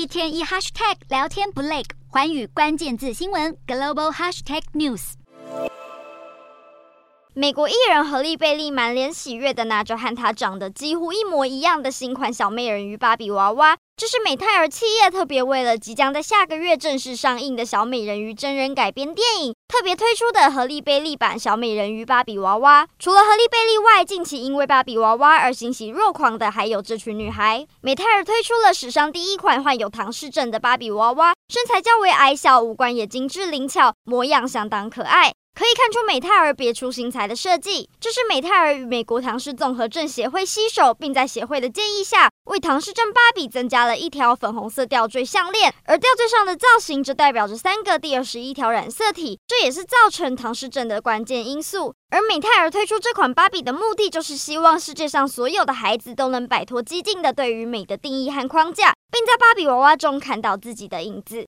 一天一 hashtag 聊天不累，环宇关键字新闻 global hashtag news。美国艺人何丽贝利满脸喜悦的拿着和她长得几乎一模一样的新款小美人鱼芭比娃娃。这是美泰尔企业特别为了即将在下个月正式上映的小美人鱼真人改编电影，特别推出的合力贝利版小美人鱼芭比娃娃。除了合力贝利外，近期因为芭比娃娃而欣喜若狂的还有这群女孩。美泰尔推出了史上第一款患有唐氏症的芭比娃娃，身材较为矮小，五官也精致灵巧，模样相当可爱。可以看出美泰尔别出心裁的设计，这是美泰尔与美国唐氏综合症协会携手，并在协会的建议下，为唐氏症芭比增加了一条粉红色吊坠项链，而吊坠上的造型则代表着三个第二十一条染色体，这也是造成唐氏症的关键因素。而美泰尔推出这款芭比的目的，就是希望世界上所有的孩子都能摆脱激进的对于美的定义和框架，并在芭比娃娃中看到自己的影子。